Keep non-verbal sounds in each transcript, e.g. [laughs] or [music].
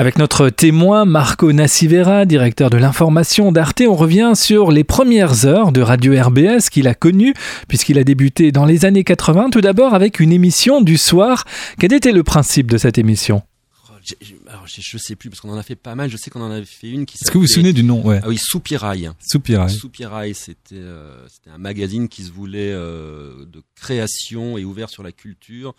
Avec notre témoin Marco Nassivera, directeur de l'information d'Arte, on revient sur les premières heures de Radio RBS qu'il a connues, puisqu'il a débuté dans les années 80, tout d'abord avec une émission du soir. Quel était le principe de cette émission? Oh, alors, je, sais plus parce qu'on en a fait pas mal. Je sais qu'on en avait fait une qui. Est-ce que vous vous souvenez du nom? Ouais. Ah oui, Soupirail. Soupirail. Soupirail, c'était euh, c'était un magazine qui se voulait euh, de création et ouvert sur la culture.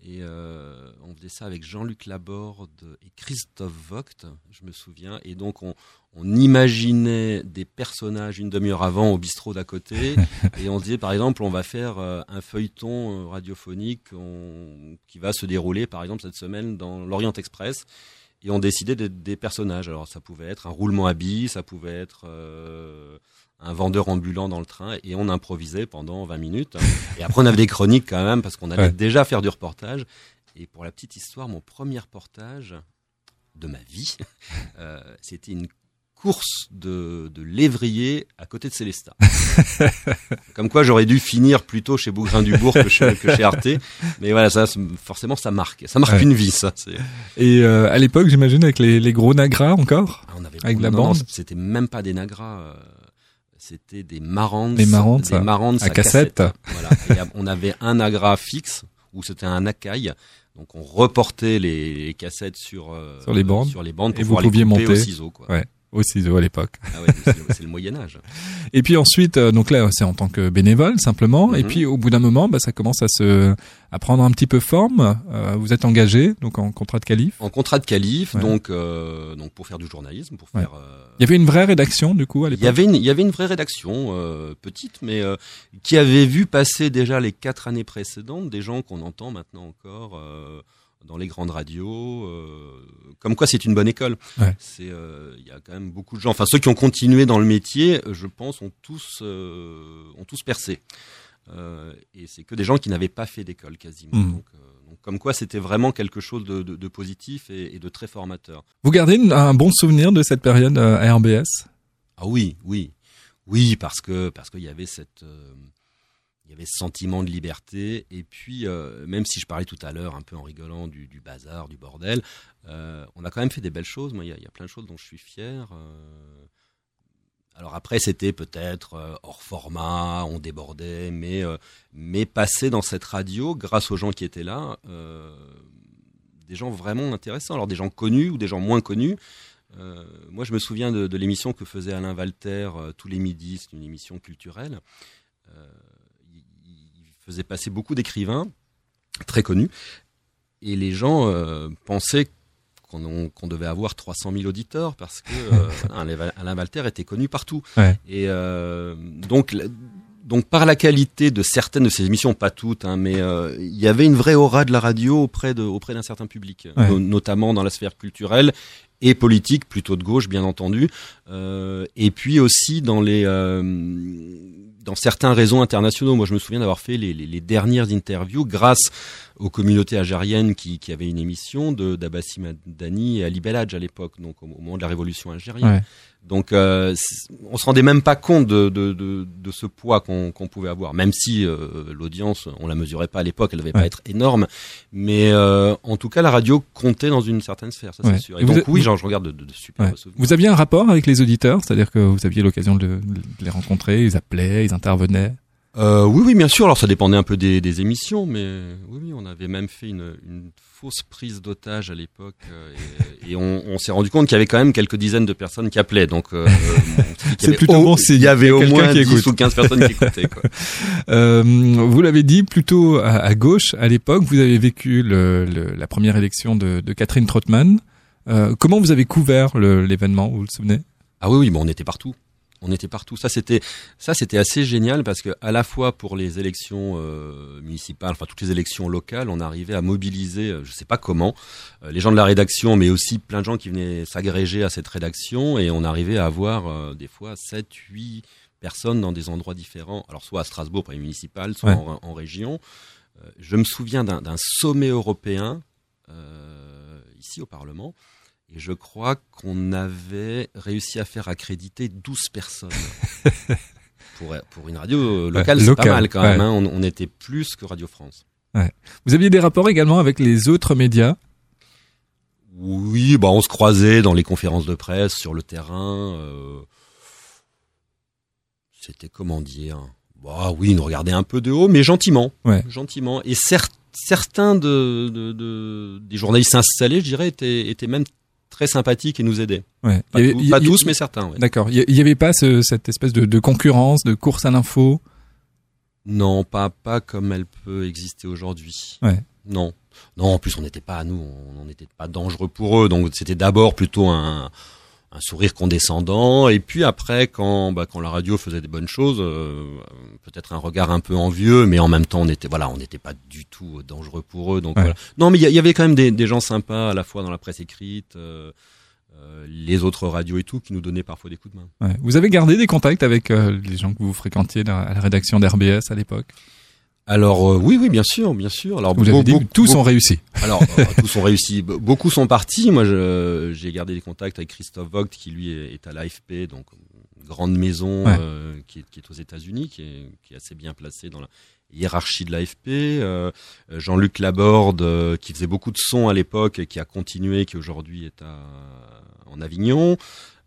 Et euh, on faisait ça avec Jean-Luc Laborde et Christophe Vogt, je me souviens. Et donc on, on imaginait des personnages une demi-heure avant au bistrot d'à côté. [laughs] et on disait par exemple, on va faire euh, un feuilleton euh, radiophonique on- qui va se dérouler par exemple cette semaine dans l'Orient Express. Et on décidait des, des personnages. Alors ça pouvait être un roulement à billes, ça pouvait être euh, un vendeur ambulant dans le train, et on improvisait pendant 20 minutes. Et après on avait des chroniques quand même, parce qu'on allait Ouais. déjà faire du reportage. Et pour la petite histoire, mon premier reportage de ma vie, [laughs] euh, c'était une course de, de lévrier à côté de Célestat. [laughs] Comme quoi j'aurais dû finir plutôt chez Bougrain-Dubourg que chez, que chez Arte. Mais voilà, ça, forcément, ça marque. Ça marque Ouais. une vie, ça. Et euh, à l'époque, j'imagine avec les, les gros nagras encore? Ah, on avait Avec la non, bande? C'était même pas des nagras. euh, C'était des marantz. Des marantz à cassette. Voilà. Et, on avait un nagra fixe où c'était un acaille. Donc on reportait les, les cassettes sur euh, Sur les bandes. sur les bandes pour Et vous pouvoir les pouviez au monter. ciseau. Quoi. Ouais. Au ciseau à l'époque. Ah ouais, c'est le- Moyen Âge. [laughs] Et puis ensuite, euh, donc là, c'est en tant que bénévole simplement. Et Mhm. puis au bout d'un moment, bah, ça commence à se à prendre un petit peu forme. Euh, vous êtes engagé donc en contrat de qualif. En contrat de Ouais. donc euh, donc pour faire du journalisme, pour Ouais. faire. euh, Il y avait une vraie rédaction du coup à Il y l'époque. avait une, il y avait une vraie rédaction, euh, petite, mais euh, qui avait vu passer déjà les quatre années précédentes des gens qu'on entend maintenant encore euh, dans les grandes radios. euh, comme quoi, c'est une bonne école. Ouais. C'est, euh, il y a quand même beaucoup de gens. Enfin, ceux qui ont continué dans le métier, je pense, ont tous, euh, ont tous percé. Et c'est que des gens qui n'avaient pas fait d'école quasiment. Mhm. Donc, donc, comme quoi, c'était vraiment quelque chose de, de- de positif et, et de très formateur. Vous gardez un bon souvenir de cette période à RBS Ah oui, oui, oui, parce que parce qu'il y avait cette il y avait ce sentiment de liberté et puis euh, même si je parlais tout à l'heure un peu en rigolant du, bazar, du bordel, euh, on a quand même fait des belles choses. Moi, il y a, plein de choses dont je suis fier. euh. Alors après, c'était peut-être hors format, on débordait, mais mais passer dans cette radio grâce aux gens qui étaient là, des gens vraiment intéressants. Alors des gens connus ou des gens moins connus. Moi, je me souviens de, l'émission que faisait Alain Walter tous les midis. C'est une émission culturelle. Faisait passer beaucoup d'écrivains très connus. Et les gens euh, pensaient qu'on devait avoir 300 000 auditeurs parce que euh, [laughs] Alain Walter était connu partout. Ouais. Et euh, donc, donc par la qualité de certaines de ces émissions, pas toutes, hein, mais il y avait une vraie aura de la radio auprès d'un certain public, Ouais. no- notamment dans la sphère culturelle et politique, plutôt de gauche bien entendu, euh, et puis aussi dans les euh, dans certains réseaux internationaux. Moi, je me souviens d'avoir fait les, les, les dernières interviews grâce aux communautés algériennes qui, qui avaient une émission de d'Abbassi Madani et Ali Belhadj à l'époque, donc au, au moment de la révolution algérienne. Ouais. Donc, euh, on se rendait même pas compte de, de, de, de ce poids qu'on qu'on pouvait avoir, même si euh, l'audience, on la mesurait pas à l'époque, elle devait pas être énorme, mais euh, en tout cas, la radio comptait dans une certaine sphère, ça Ouais. c'est sûr. Et, Et donc oui, genre, je regarde de, de, de super souvenirs. Vous aviez un rapport avec les auditeurs, c'est-à-dire que vous aviez l'occasion de, de les rencontrer, ils appelaient, ils intervenaient. Euh, oui, oui, bien sûr. Alors, ça dépendait un peu des, des émissions, mais oui, oui, on avait même fait une, une fausse prise d'otage à l'époque, euh, et, et on, on s'est rendu compte qu'il y avait quand même quelques dizaines de personnes qui appelaient. Donc, euh, C'est plutôt bon. Il y avait au moins qui 10 écoute. ou 15 personnes qui écoutaient. Quoi. [laughs] Euh, vous l'avez dit plutôt à, à gauche à l'époque. Vous avez vécu le, le- la première élection de, de Catherine Trottmann. Euh, comment vous avez couvert l'événement Vous vous le souvenez? Ah oui, oui, bon, on était partout. On était partout. Ça, c'était, ça, c'était assez génial parce que à la fois pour les élections euh, municipales, enfin toutes les élections locales, on arrivait à mobiliser, euh, je sais pas comment, euh, les gens de la rédaction, mais aussi plein de gens qui venaient s'agréger à cette rédaction, et on arrivait à avoir euh, des fois 7, 8 personnes dans des endroits différents. Alors soit à Strasbourg pour les municipales, soit Ouais. en, en région. Je me souviens d'un, sommet européen euh, ici au Parlement. Et je crois qu'on avait réussi à faire accréditer 12 personnes. [laughs] pour, pour une radio locale, Ouais, c'est locale, pas mal quand même. hein. On, on était plus que Radio France. Vous aviez des rapports également avec les autres médias? Oui, bah on se croisait dans les conférences de presse, sur le terrain. Euh, C'était comment dire? Bah oui, nous regardait un peu de haut, mais gentiment. Gentiment. Et cer- certains de, de, de- des journalistes installés, je dirais, étaient, étaient même très sympathiques et nous aidaient. Ouais. Pas, avait- tous- pas mais certains. ouais. D'accord. Il y avait pas ce- cette espèce de, de concurrence, de course à l'info? Non, pas pas comme elle peut exister aujourd'hui. Ouais. Non, non. En plus, on n'était pas nous, on n'était pas dangereux pour eux. Donc c'était d'abord plutôt un, un sourire condescendant, et puis après, quand bah, quand la radio faisait des bonnes choses, euh, peut-être un regard un peu envieux, mais en même temps, on était voilà, on n'était pas du tout dangereux pour eux. Donc Ouais. voilà. Non, mais il y, avait quand même des, des gens sympas à la fois dans la presse écrite. euh, euh, les autres radios et tout qui nous donnaient parfois des coups de main. Ouais. Vous avez gardé des contacts avec euh, les gens que vous fréquentiez à la rédaction d'RBS à l'époque? Alors euh, oui, oui, bien sûr, bien sûr. Alors Vous l'avez dit, beaucoup- tous ont réussi. Alors, euh, [laughs] tous ont réussi. Be- Beaucoup sont partis. Moi, je- j'ai gardé des contacts avec Christophe Vogt, qui lui est, à l'AFP, donc une grande maison Ouais. euh, qui, est, qui est aux États-Unis, qui est, qui est assez bien placée dans la hiérarchie de l'AFP. Euh, Jean-Luc Laborde, euh, qui faisait beaucoup de sons à l'époque, et qui a continué, qui aujourd'hui est à, en Avignon.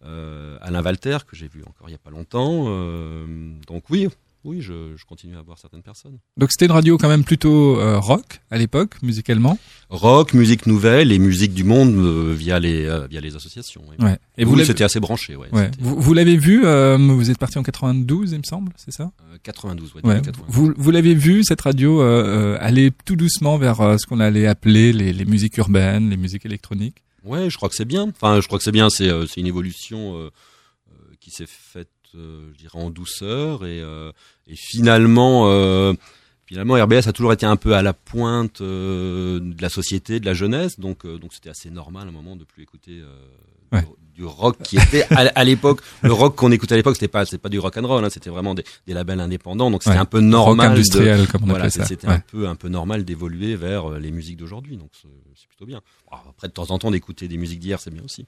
Euh, Alain Walter, que j'ai vu encore il y a pas longtemps. Euh, donc oui, oui, je, je continue à voir certaines personnes. Donc c'était une radio quand même plutôt euh, rock à l'époque, musicalement. rock, musique nouvelle et musique du monde euh, via les euh, via les associations. oui. Ouais. Et vous oui, l'avez- c'était assez branché. Ouais, ouais. Vous, vous l'avez vu, euh, vous êtes parti en 92, il me semble, c'est ça? Euh, 92, ouais, Ouais. début 92. Vous, vous l'avez vu cette radio euh, euh, aller tout doucement vers euh, ce qu'on allait appeler les, les musiques urbaines, les musiques électroniques? Ouais, je crois que c'est bien. Enfin, je crois que c'est bien. C'est euh, c'est une évolution euh, euh, qui s'est faite, euh, je dirais, en douceur et euh, et finalement. Euh, Finalement, RBS a toujours été un peu à la pointe euh, de la société, de la jeunesse, donc euh, donc c'était assez normal à un moment de plus écouter euh, Ouais. du, rock qui était à, l'époque [laughs] le rock qu'on écoutait à l'époque, c'était pas pas du rock and roll, hein, c'était vraiment des, des labels indépendants, donc c'était Ouais. un peu normal rock de, industriel, comme on voilà, ça. c'était Ouais. un peu un peu normal d'évoluer vers euh, les musiques d'aujourd'hui, donc c'est plutôt bien. Après, de temps en temps, d'écouter des musiques d'hier, c'est bien aussi.